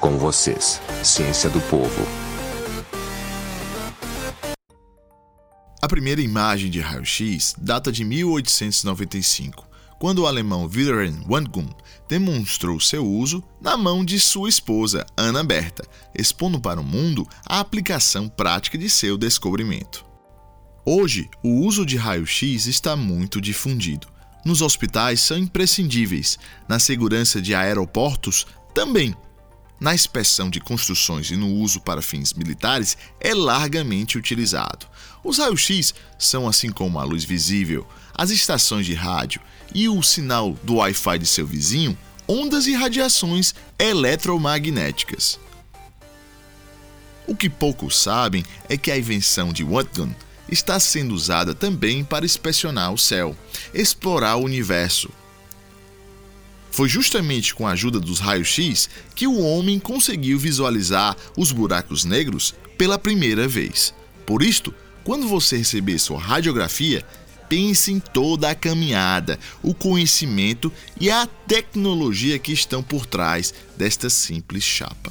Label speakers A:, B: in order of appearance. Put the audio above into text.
A: Com vocês, Ciência do Povo.
B: A primeira imagem de raio-x data de 1895, quando o alemão Wilhelm Wandgun demonstrou seu uso na mão de sua esposa, Ana Berta, expondo para o mundo a aplicação prática de seu descobrimento. Hoje, o uso de raio-x está muito difundido. Nos hospitais são imprescindíveis, na segurança de aeroportos também na inspeção de construções e no uso para fins militares é largamente utilizado. Os raios-x são, assim como a luz visível, as estações de rádio e o sinal do Wi-Fi de seu vizinho, ondas e radiações eletromagnéticas. O que poucos sabem é que a invenção de Röntgen está sendo usada também para inspecionar o céu, explorar o universo, foi justamente com a ajuda dos raios-x que o homem conseguiu visualizar os buracos negros pela primeira vez. Por isto, quando você receber sua radiografia, pense em toda a caminhada, o conhecimento e a tecnologia que estão por trás desta simples chapa.